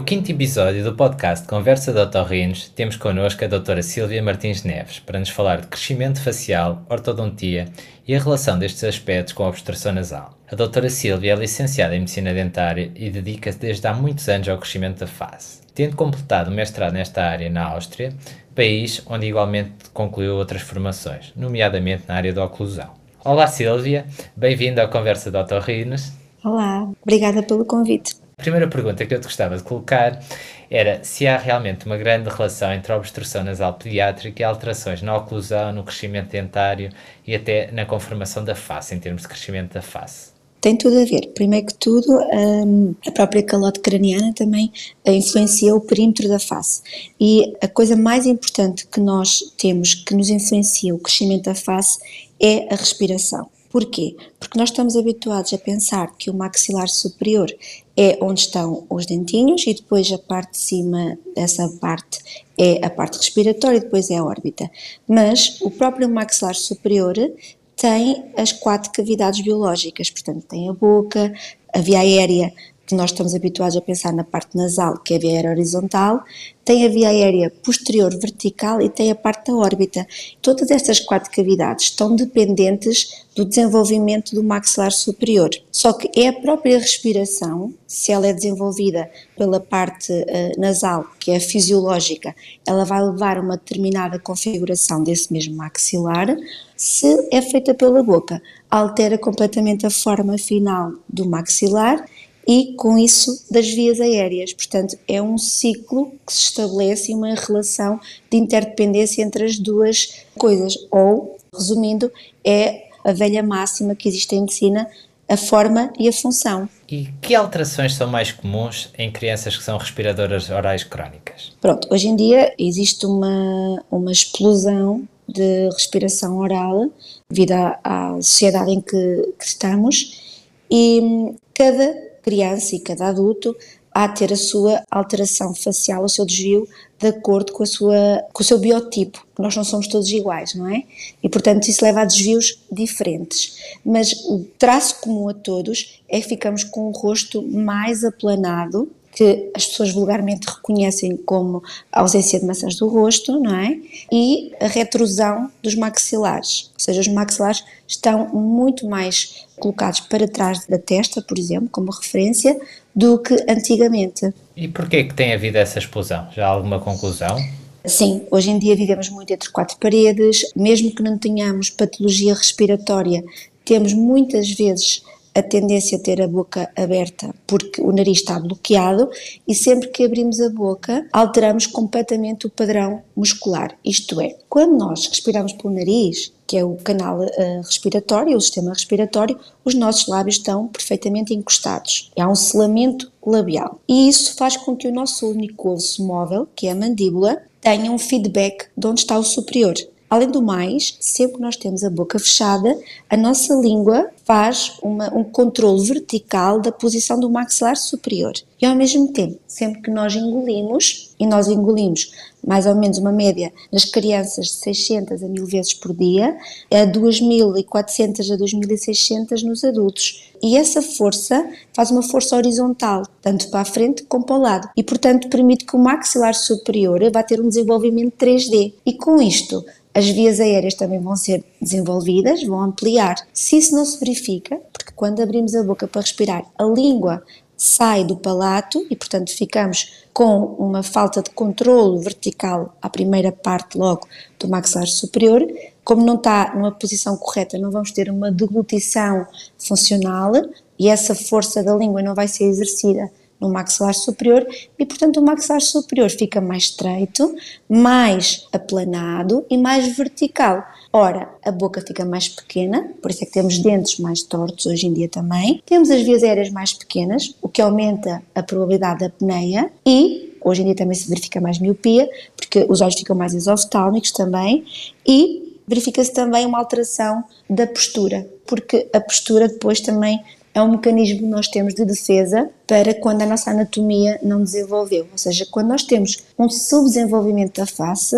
No quinto episódio do podcast Conversa de Otorrinos, temos connosco a doutora Silvia Martins Neves para nos falar de crescimento facial, ortodontia e a relação destes aspectos com a obstrução nasal. A doutora Silvia é licenciada em Medicina Dentária e dedica-se desde há muitos anos ao crescimento da face, tendo completado o mestrado nesta área na Áustria, país onde igualmente concluiu outras formações, nomeadamente na área da oclusão. Olá Silvia, bem-vinda à Conversa de Otorrinos. Olá, obrigada pelo convite. A primeira pergunta que eu te gostava de colocar era se há realmente uma grande relação entre a obstrução nasal pediátrica e alterações na oclusão, no crescimento dentário e até na conformação da face, em termos de crescimento da face. Tem tudo a ver. Primeiro que tudo, hum, a própria calote craniana também influencia o perímetro da face. E a coisa mais importante que nós temos que nos influencia o crescimento da face é a respiração. Porquê? Porque nós estamos habituados a pensar que o maxilar superior é onde estão os dentinhos e depois a parte de cima dessa parte é a parte respiratória e depois é a órbita. Mas o próprio maxilar superior tem as quatro cavidades biológicas, portanto tem a boca, a via aérea que nós estamos habituados a pensar na parte nasal, que é a via aérea horizontal, tem a via aérea posterior vertical e tem a parte da órbita. Todas estas quatro cavidades estão dependentes do desenvolvimento do maxilar superior. Só que é a própria respiração, se ela é desenvolvida pela parte uh, nasal, que é fisiológica, ela vai levar uma determinada configuração desse mesmo maxilar. Se é feita pela boca, altera completamente a forma final do maxilar e com isso das vias aéreas. Portanto, é um ciclo que se estabelece uma relação de interdependência entre as duas coisas. Ou, resumindo, é a velha máxima que existe em medicina, a forma e a função. E que alterações são mais comuns em crianças que são respiradoras orais crónicas? Pronto, hoje em dia existe uma, uma explosão de respiração oral devido à, à sociedade em que, que estamos e cada criança e cada adulto a ter a sua alteração facial, o seu desvio de acordo com, a sua, com o seu biotipo, nós não somos todos iguais, não é? E portanto isso leva a desvios diferentes. Mas o traço comum a todos é ficamos com o rosto mais aplanado, que as pessoas vulgarmente reconhecem como a ausência de maçãs do rosto, não é? E a retrosão dos maxilares, ou seja, os maxilares estão muito mais colocados para trás da testa, por exemplo, como referência, do que antigamente. E porquê que tem havido essa explosão? Já há alguma conclusão? Sim, hoje em dia vivemos muito entre quatro paredes, mesmo que não tenhamos patologia respiratória, temos muitas vezes a tendência a ter a boca aberta porque o nariz está bloqueado e sempre que abrimos a boca alteramos completamente o padrão muscular. Isto é, quando nós respiramos pelo nariz, que é o canal uh, respiratório, o sistema respiratório, os nossos lábios estão perfeitamente encostados. Há um selamento labial. E isso faz com que o nosso único osso móvel, que é a mandíbula, tenha um feedback de onde está o superior. Além do mais, sempre que nós temos a boca fechada, a nossa língua faz uma, um controle vertical da posição do maxilar superior. E ao mesmo tempo, sempre que nós engolimos, e nós engolimos mais ou menos uma média nas crianças de 600 a 1000 vezes por dia, a 2400 a 2600 nos adultos. E essa força faz uma força horizontal, tanto para a frente como para o lado, e portanto permite que o maxilar superior vá ter um desenvolvimento 3D. E com isto, as vias aéreas também vão ser desenvolvidas, vão ampliar. Se isso não se verifica, porque quando abrimos a boca para respirar, a língua sai do palato e, portanto, ficamos com uma falta de controle vertical à primeira parte logo do maxilar superior. Como não está numa posição correta, não vamos ter uma deglutição funcional e essa força da língua não vai ser exercida no maxilar superior e, portanto, o maxilar superior fica mais estreito, mais aplanado e mais vertical. Ora, a boca fica mais pequena, por isso é que temos dentes mais tortos hoje em dia também. Temos as vias aéreas mais pequenas, o que aumenta a probabilidade da apneia e hoje em dia também se verifica mais miopia, porque os olhos ficam mais exoftálmicos também e verifica-se também uma alteração da postura, porque a postura depois também é um mecanismo que nós temos de defesa para quando a nossa anatomia não desenvolveu. Ou seja, quando nós temos um subdesenvolvimento da face,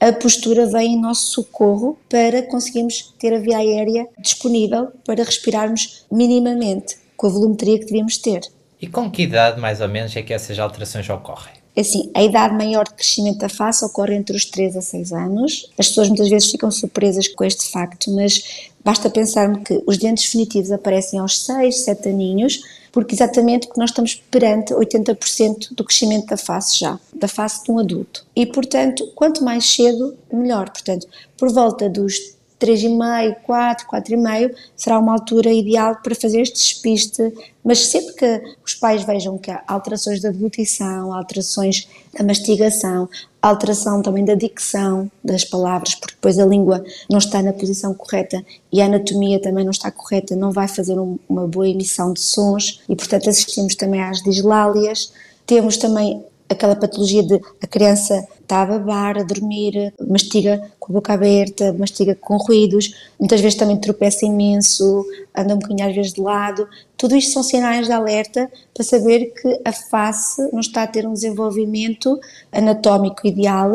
a postura vem em nosso socorro para conseguirmos ter a via aérea disponível para respirarmos minimamente, com a volumetria que devíamos ter. E com que idade, mais ou menos, é que essas alterações ocorrem? É assim, a idade maior de crescimento da face ocorre entre os 3 a 6 anos. As pessoas muitas vezes ficam surpresas com este facto, mas basta pensar que os dentes definitivos aparecem aos 6, 7 aninhos, porque exatamente porque nós estamos perante 80% do crescimento da face já, da face de um adulto. E, portanto, quanto mais cedo, melhor. Portanto, por volta dos 3,5, 4, 4,5 será uma altura ideal para fazer este despiste, mas sempre que os pais vejam que há alterações da deglutição, alterações da mastigação, alteração também da dicção das palavras, porque depois a língua não está na posição correta e a anatomia também não está correta, não vai fazer um, uma boa emissão de sons e, portanto, assistimos também às dislálias. Temos também aquela patologia de a criança está a babar, a dormir, mastiga com a boca aberta, mastiga com ruídos, muitas vezes também tropeça imenso, anda um bocadinho às vezes de lado. Tudo isto são sinais de alerta para saber que a face não está a ter um desenvolvimento anatómico ideal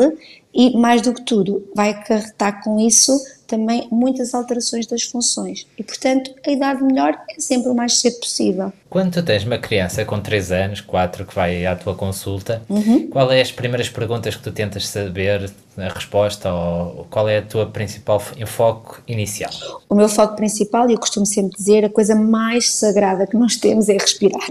e, mais do que tudo, vai acarretar com isso também muitas alterações das funções. E, portanto, a idade melhor é sempre o mais cedo possível. Quando tu tens uma criança com 3 anos, 4, que vai à tua consulta, uhum. qual é as primeiras perguntas que tu tentas saber a resposta ou qual é a tua principal enfoque inicial? O meu foco principal, e eu costumo sempre dizer, a coisa mais sagrada que nós temos é respirar.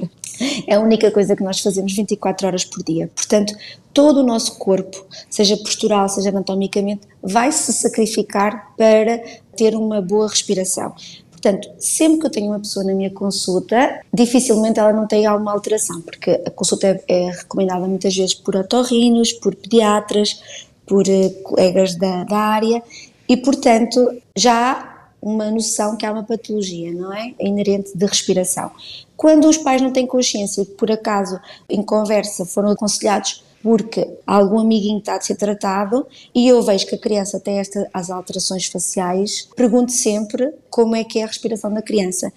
É a única coisa que nós fazemos 24 horas por dia. Portanto, todo o nosso corpo, seja postural, seja anatomicamente, vai se sacrificar para ter uma boa respiração. Portanto, sempre que eu tenho uma pessoa na minha consulta, dificilmente ela não tem alguma alteração, porque a consulta é, é recomendada muitas vezes por otorrinos, por pediatras, por uh, colegas da, da área e, portanto, já há uma noção que há uma patologia, não é? Inerente de respiração. Quando os pais não têm consciência e por acaso, em conversa foram aconselhados porque algum amiguinho está a ser tratado e eu vejo que a criança tem estas as alterações faciais, pergunto sempre como é que é a respiração da criança.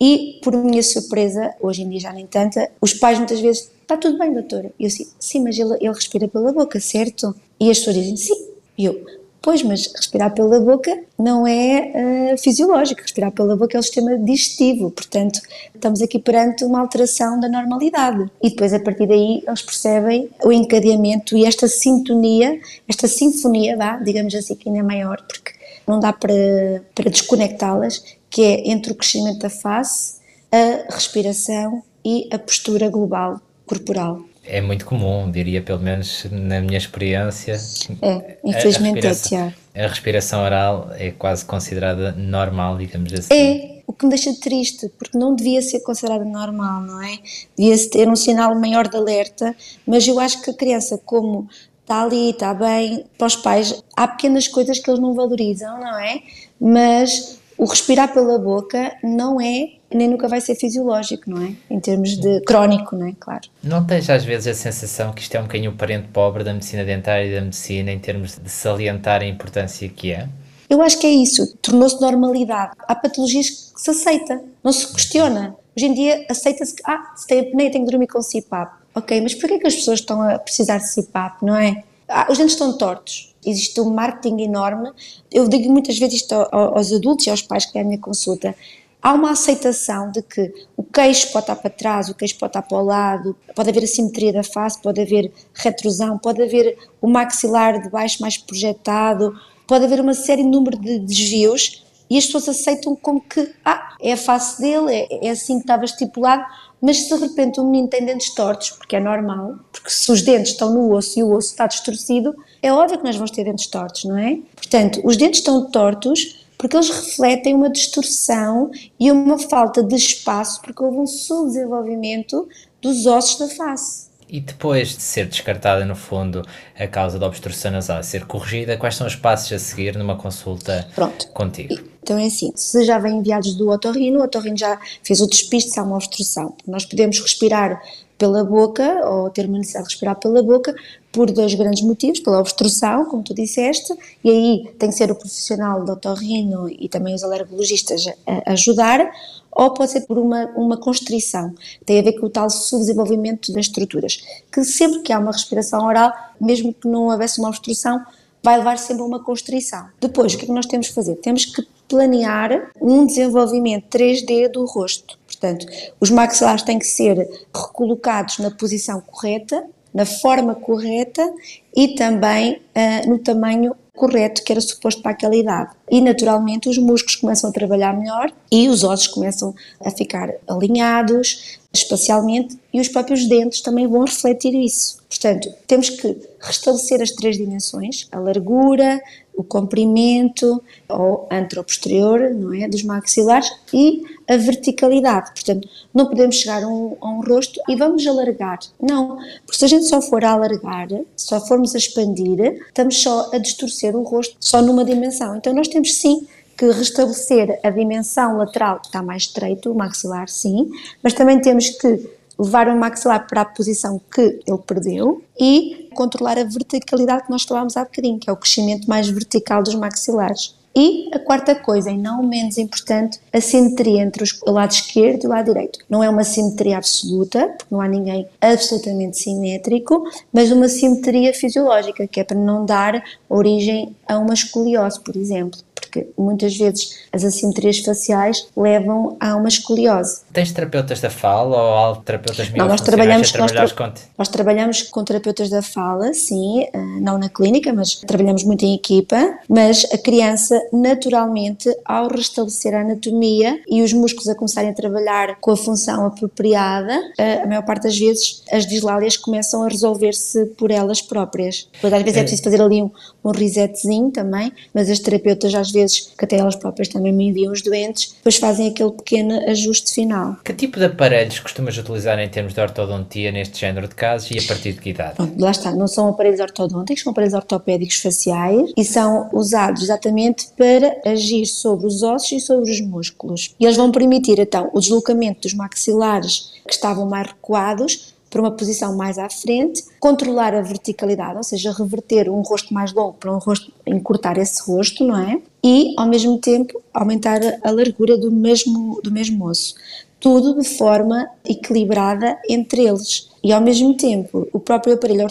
E, por minha surpresa, hoje em dia já nem tanta, os pais muitas vezes, está tudo bem, doutora? E eu assim, sim, mas ele, ele respira pela boca, certo? E as pessoas dizem, sim. E eu, Pois, mas respirar pela boca não é uh, fisiológico, respirar pela boca é o sistema digestivo, portanto, estamos aqui perante uma alteração da normalidade. E depois, a partir daí, eles percebem o encadeamento e esta sintonia, esta sinfonia, vá, digamos assim, que ainda é maior, porque não dá para, para desconectá-las, que é entre o crescimento da face, a respiração e a postura global corporal é muito comum, diria pelo menos na minha experiência. É, infelizmente é, Tiago. A respiração oral é quase considerada normal, digamos assim. É, o que me deixa triste, porque não devia ser considerada normal, não é? Devia ter um sinal maior de alerta, mas eu acho que a criança, como está ali, está bem, para os pais, há pequenas coisas que eles não valorizam, não é? Mas o respirar pela boca não é nem nunca vai ser fisiológico, não é? Em termos de crónico, não é? Claro. Não tens às vezes a sensação que isto é um bocadinho o parente pobre da medicina dentária e da medicina em termos de salientar a importância que é? Eu acho que é isso, tornou-se normalidade. Há patologias que se aceita, não se questiona. Hoje em dia aceita-se que, ah, se tem apneia tenho que dormir com CPAP. Ok, mas porquê que as pessoas estão a precisar de CPAP, não é? Ah, os dentes estão tortos, existe um marketing enorme. Eu digo muitas vezes isto aos adultos e aos pais que têm a minha consulta há uma aceitação de que o queixo pode estar para trás, o queixo pode estar para o lado, pode haver assimetria da face, pode haver retrosão, pode haver o maxilar de baixo mais projetado, pode haver uma série de número de desvios e as pessoas aceitam como que, ah, é a face dele, é, é assim que estava estipulado, mas se de repente o menino tem dentes tortos, porque é normal, porque se os dentes estão no osso e o osso está distorcido, é óbvio que nós vamos ter dentes tortos, não é? Portanto, os dentes estão tortos porque eles refletem uma distorção e uma falta de espaço, porque houve um subdesenvolvimento dos ossos da face. E depois de ser descartada, no fundo, a causa da obstrução nasal ser corrigida, quais são os passos a seguir numa consulta Pronto. contigo? Então é assim, se já vem enviados do otorrino, o otorrino já fez o despiste se há uma obstrução. Nós podemos respirar pela boca ou ter uma necessidade de respirar pela boca por dois grandes motivos, pela obstrução, como tu disseste, e aí tem que ser o profissional do otorrino e também os alergologistas a ajudar, ou pode ser por uma, uma constrição, tem a ver com o tal subdesenvolvimento das estruturas, que sempre que há uma respiração oral, mesmo que não houvesse uma obstrução, vai levar sempre a uma constrição. Depois, o que é que nós temos que fazer? Temos que planear um desenvolvimento 3D do rosto Portanto, os maxilares têm que ser recolocados na posição correta, na forma correta e também uh, no tamanho correto que era suposto para aquela idade. E naturalmente os músculos começam a trabalhar melhor e os ossos começam a ficar alinhados espacialmente e os próprios dentes também vão refletir isso. Portanto, temos que restabelecer as três dimensões: a largura, o comprimento ou anteroposterior, não é, dos maxilares e a verticalidade. Portanto, não podemos chegar a um, a um, rosto e vamos alargar. Não, porque se a gente só for a alargar, só formos a expandir, estamos só a distorcer o rosto só numa dimensão. Então, nós temos sim que restabelecer a dimensão lateral, que está mais estreito, o maxilar, sim, mas também temos que levar o maxilar para a posição que ele perdeu e controlar a verticalidade que nós falámos há bocadinho, que é o crescimento mais vertical dos maxilares. E a quarta coisa, e não menos importante, a simetria entre o lado esquerdo e o lado direito. Não é uma simetria absoluta, porque não há ninguém absolutamente simétrico, mas uma simetria fisiológica, que é para não dar origem a uma escoliose, por exemplo porque muitas vezes as assimetrias faciais levam a uma escoliose. Tens terapeutas da fala ou terapeutas Não, nós trabalhamos, nós, tra com... nós trabalhamos com terapeutas da fala, sim, eh, não na clínica, mas trabalhamos muito em equipa, mas a criança naturalmente ao restabelecer a anatomia e os músculos a começarem a trabalhar com a função apropriada, eh, a maior parte das vezes as dislálias começam a resolver-se por elas próprias. Depois, às vezes é, é preciso fazer ali um, um resetzinho também, mas as terapeutas às vezes vezes, que até elas próprias também me enviam os doentes, depois fazem aquele pequeno ajuste final. Que tipo de aparelhos costumas utilizar em termos de ortodontia neste género de casos e a partir de que idade? Pronto, lá está, não são aparelhos ortodônticos, são aparelhos ortopédicos faciais e são usados exatamente para agir sobre os ossos e sobre os músculos. E eles vão permitir então o deslocamento dos maxilares que estavam mais recuados para uma posição mais à frente, controlar a verticalidade, ou seja, reverter um rosto mais longo para um rosto, encurtar esse rosto, não é? E, ao mesmo tempo, aumentar a largura do mesmo, do mesmo osso. Tudo de forma equilibrada entre eles. E, ao mesmo tempo, o próprio aparelho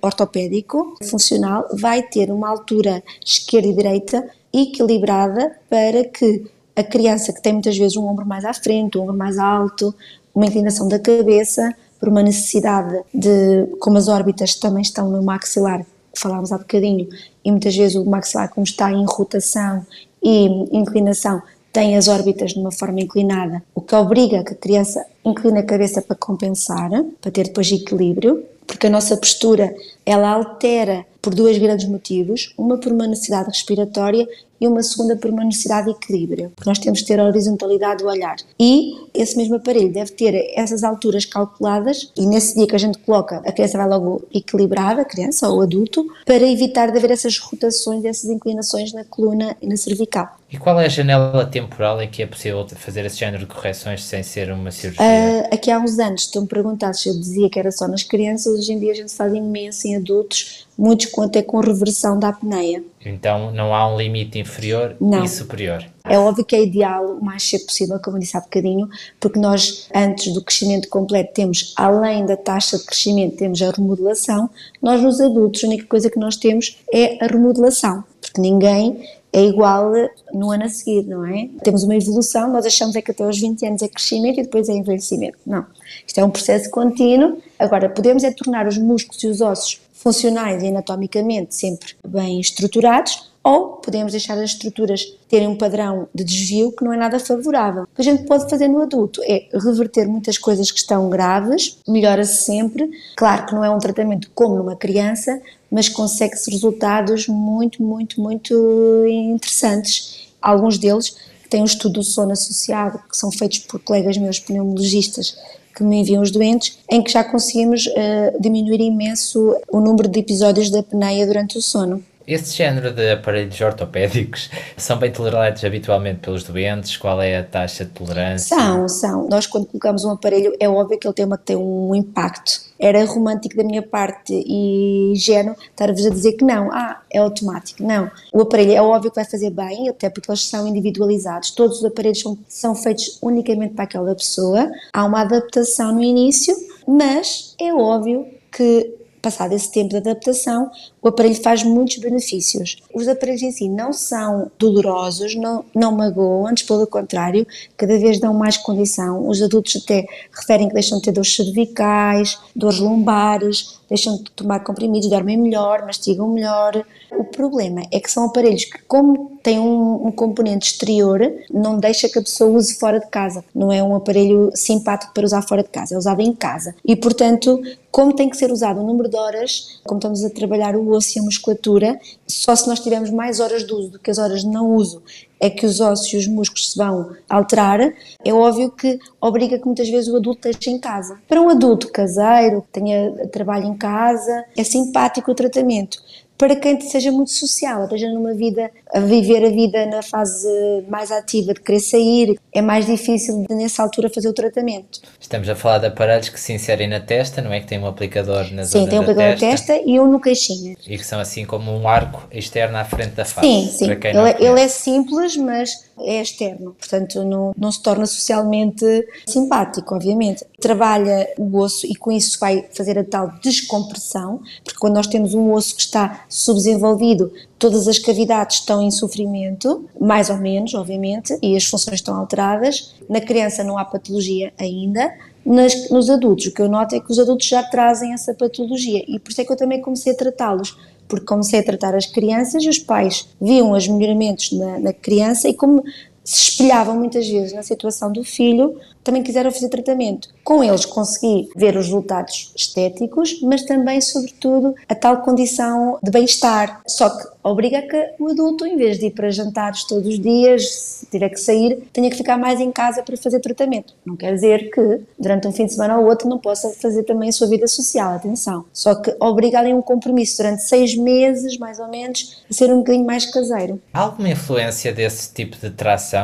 ortopédico funcional vai ter uma altura esquerda e direita equilibrada para que a criança que tem muitas vezes um ombro mais à frente, um ombro mais alto, uma inclinação da cabeça, por uma necessidade de, como as órbitas também estão no maxilar, falámos há bocadinho, e muitas vezes o maxilar, como está em rotação e inclinação, tem as órbitas de uma forma inclinada, o que obriga que a criança incline a cabeça para compensar, para ter depois equilíbrio, porque a nossa postura ela altera por dois grandes motivos, uma por uma necessidade respiratória e uma segunda por uma necessidade de equilíbrio, porque nós temos que ter a horizontalidade do olhar. E esse mesmo aparelho deve ter essas alturas calculadas e nesse dia que a gente coloca, a criança vai logo equilibrada, a criança ou o adulto, para evitar de haver essas rotações, essas inclinações na coluna e na cervical. E qual é a janela temporal em que é possível fazer esse género de correções sem ser uma cirurgia? Uh, aqui há uns anos, estão-me perguntar se eu dizia que era só nas crianças, hoje em dia a gente faz imenso em adultos, muitos até com reversão da apneia. Então não há um limite inferior não. e superior. É óbvio que é ideal o mais cedo possível, como eu disse há bocadinho, porque nós, antes do crescimento completo, temos, além da taxa de crescimento, temos a remodelação. Nós, nos adultos, a única coisa que nós temos é a remodelação, porque ninguém é igual no ano a seguir, não é? Temos uma evolução, nós achamos é que até aos 20 anos é crescimento e depois é envelhecimento. Não. Isto é um processo contínuo. Agora, podemos é tornar os músculos e os ossos funcionais e anatomicamente sempre bem estruturados, ou podemos deixar as estruturas terem um padrão de desvio que não é nada favorável. O que a gente pode fazer no adulto é reverter muitas coisas que estão graves, melhora-se sempre. Claro que não é um tratamento como numa criança, mas consegue-se resultados muito, muito, muito interessantes. Alguns deles têm um estudo do sono associado, que são feitos por colegas meus pneumologistas que me enviam os doentes, em que já conseguimos uh, diminuir imenso o número de episódios da apneia durante o sono. Esse género de aparelhos ortopédicos são bem tolerados habitualmente pelos doentes? Qual é a taxa de tolerância? São, são. Nós, quando colocamos um aparelho, é óbvio que ele tem, uma, tem um impacto. Era romântico da minha parte e ingênuo estar-vos a dizer que não, ah, é automático. Não. O aparelho é óbvio que vai fazer bem, até porque eles são individualizados. Todos os aparelhos são, são feitos unicamente para aquela pessoa. Há uma adaptação no início, mas é óbvio que passado esse tempo de adaptação, o aparelho faz muitos benefícios. Os aparelhos em si não são dolorosos, não, não magoam, antes pelo contrário, cada vez dão mais condição. Os adultos até referem que deixam de ter dores cervicais, dores lombares, deixam de tomar comprimidos, dormem melhor, mastigam melhor. O problema é que são aparelhos que, como têm um, um, componente exterior, não deixa que a pessoa use fora de casa. Não é um aparelho simpático para usar fora de casa, é usado em casa. E, portanto, como tem que ser usado um número de horas, como estamos a trabalhar o osso e a musculatura, só se nós tivermos mais horas de uso do que as horas de não uso é que os ossos e os músculos se vão alterar, é óbvio que obriga que muitas vezes o adulto esteja em casa. Para um adulto caseiro, que tenha trabalho em casa, é simpático o tratamento para quem seja muito social, esteja numa vida, a viver a vida na fase mais ativa de querer sair, é mais difícil de, nessa altura fazer o tratamento. Estamos a falar de aparelhos que se inserem na testa, não é? Que tem um aplicador na sim, zona tem um aplicador na testa e um no queixinho. E que são assim como um arco externo à frente da face. Sim, sim. Ele, é, ele, é simples, mas é externo, portanto não, não se torna socialmente simpático, obviamente. Trabalha o osso e com isso vai fazer a tal descompressão, porque quando nós temos um osso que está subdesenvolvido, todas as cavidades estão em sofrimento, mais ou menos, obviamente, e as funções estão alteradas. Na criança não há patologia ainda, nas, nos adultos, o que eu noto é que os adultos já trazem essa patologia e por isso é que eu também comecei a tratá-los porque comecei a tratar as crianças e os pais viam os melhoramentos na, na criança e como se espelhavam muitas vezes na situação do filho, também quiseram fazer tratamento. Com eles consegui ver os resultados estéticos, mas também, sobretudo, a tal condição de bem-estar. Só que obriga que o adulto, em vez de ir para jantares todos os dias, se tiver que sair, tenha que ficar mais em casa para fazer tratamento. Não quer dizer que durante um fim de semana ou outro não possa fazer também a sua vida social, atenção. Só que obriga ali um compromisso durante seis meses, mais ou menos, a ser um bocadinho mais caseiro. Há alguma influência desse tipo de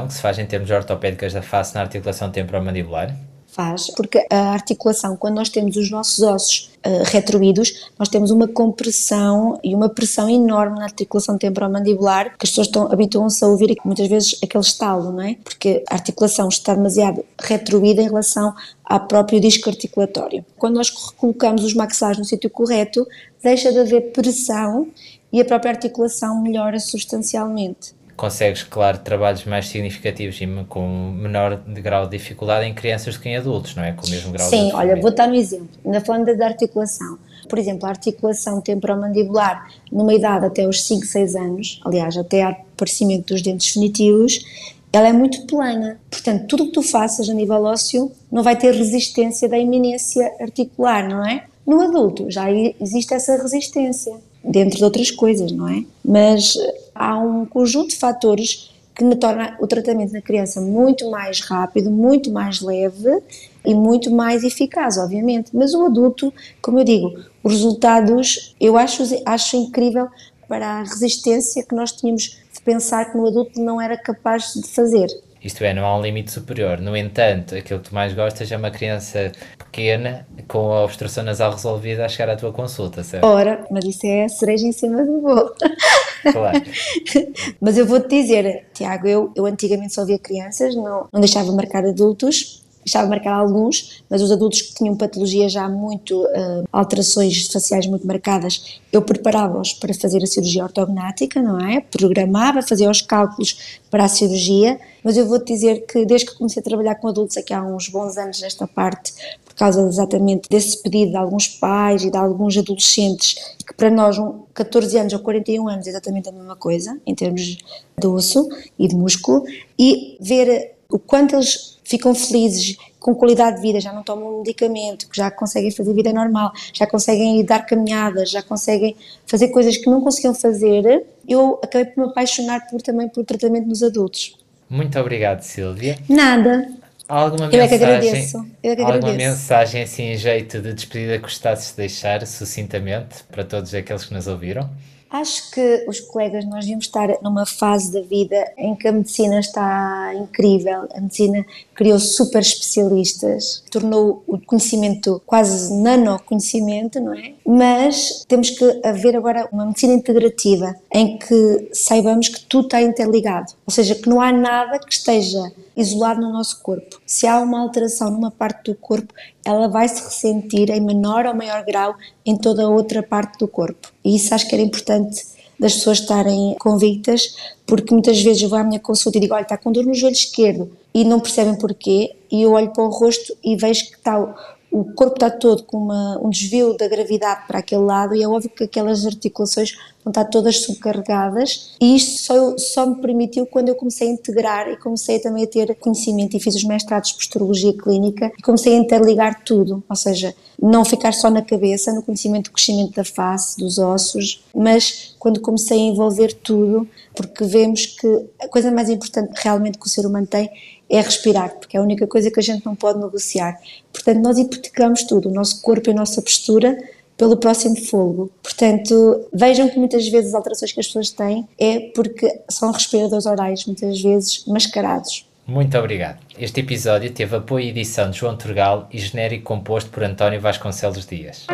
que se faz em termos ortopédicas da face na articulação temporomandibular? Faz, porque a articulação, quando nós temos os nossos ossos uh, retroídos, nós temos uma compressão e uma pressão enorme na articulação temporomandibular, que as pessoas habituam-se a ouvir muitas vezes aquele estalo, não é? Porque a articulação está demasiado retroída em relação ao próprio disco articulatório. Quando nós colocamos os maxilares no sítio correto, deixa de haver pressão e a própria articulação melhora substancialmente consegues, claro, trabalhos mais significativos e com menor grau de dificuldade em crianças do que em adultos, não é? Com o mesmo grau Sim, de olha, vou dar um exemplo. Na falando da articulação. Por exemplo, a articulação temporomandibular numa idade até os 5, 6 anos, aliás, até ao aparecimento dos dentes definitivos, ela é muito plana. Portanto, tudo o que tu faças a nível ósseo não vai ter resistência da iminência articular, não é? No adulto já existe essa resistência, dentro de outras coisas, não é? Mas há um conjunto de fatores que me torna o tratamento na criança muito mais rápido, muito mais leve e muito mais eficaz, obviamente. Mas o adulto, como eu digo, os resultados eu acho, acho incrível para a resistência que nós tínhamos de pensar que no adulto não era capaz de fazer. Isto é, não há um limite superior. No entanto, aquilo que tu mais gostas é uma criança pequena com a obstrução nasal resolvida a chegar à tua consulta, certo? Ora, mas isso é a cereja em cima do bolo. Claro. mas eu vou-te dizer, Tiago, eu, eu antigamente só via crianças, não, não deixava marcar adultos, deixava marcar alguns, mas os adultos que tinham patologia já muito, uh, alterações faciais muito marcadas, eu preparava-os para fazer a cirurgia ortognática, não é? Programava, fazia os cálculos para a cirurgia, mas eu vou-te dizer que desde que comecei a trabalhar com adultos aqui há uns bons anos nesta parte, por causa exatamente desse pedido de alguns pais e de alguns adolescentes, que para nós, um 14 anos ou 41 anos é exatamente a mesma coisa, em termos de osso e de músculo, e ver o quanto eles ficam felizes, com qualidade de vida, já não tomam medicamento, que já conseguem fazer vida normal, já conseguem ir dar caminhadas, já conseguem fazer coisas que não conseguiam fazer, eu acabei por me apaixonar por, também por tratamento nos adultos. Muito obrigado, Silvia. Nada. Alguma eu mensagem, é que agradeço. Eu é que agradeço. Alguma mensagem assim em jeito de despedida que gostasses de deixar sucintamente para todos aqueles que nos ouviram? Acho que os colegas, nós devíamos estar numa fase da vida em que a medicina está incrível. A medicina criou super especialistas, tornou o conhecimento quase nano-conhecimento, não é? Mas temos que haver agora uma medicina integrativa em que saibamos que tudo está interligado. Ou seja, que não há nada que esteja isolado no nosso corpo. Se há uma alteração numa parte do corpo, ela vai se ressentir em menor ou maior grau em toda a outra parte do corpo. E isso acho que era importante das pessoas estarem convictas, porque muitas vezes eu vou à minha consulta e digo, olha, está com dor no joelho esquerdo, e não percebem porquê, e eu olho para o rosto e vejo que está o corpo está todo com uma, um desvio da gravidade para aquele lado e é óbvio que aquelas articulações vão estar todas subcarregadas e isto só, só me permitiu quando eu comecei a integrar e comecei também a ter conhecimento e fiz os mestrados de posturologia clínica e comecei a interligar tudo, ou seja, não ficar só na cabeça, no conhecimento do crescimento da face, dos ossos, mas quando comecei a envolver tudo, porque vemos que a coisa mais importante realmente que o ser humano tem é respirar, porque é a única coisa que a gente não pode negociar. Portanto, nós hipotecamos tudo, o nosso corpo e a nossa postura, pelo próximo fogo. Portanto, vejam que muitas vezes as alterações que as pessoas têm é porque são respiradores orais, muitas vezes mascarados. Muito obrigado. Este episódio teve apoio e edição de João Turgal e genérico composto por António Vasconcelos Dias.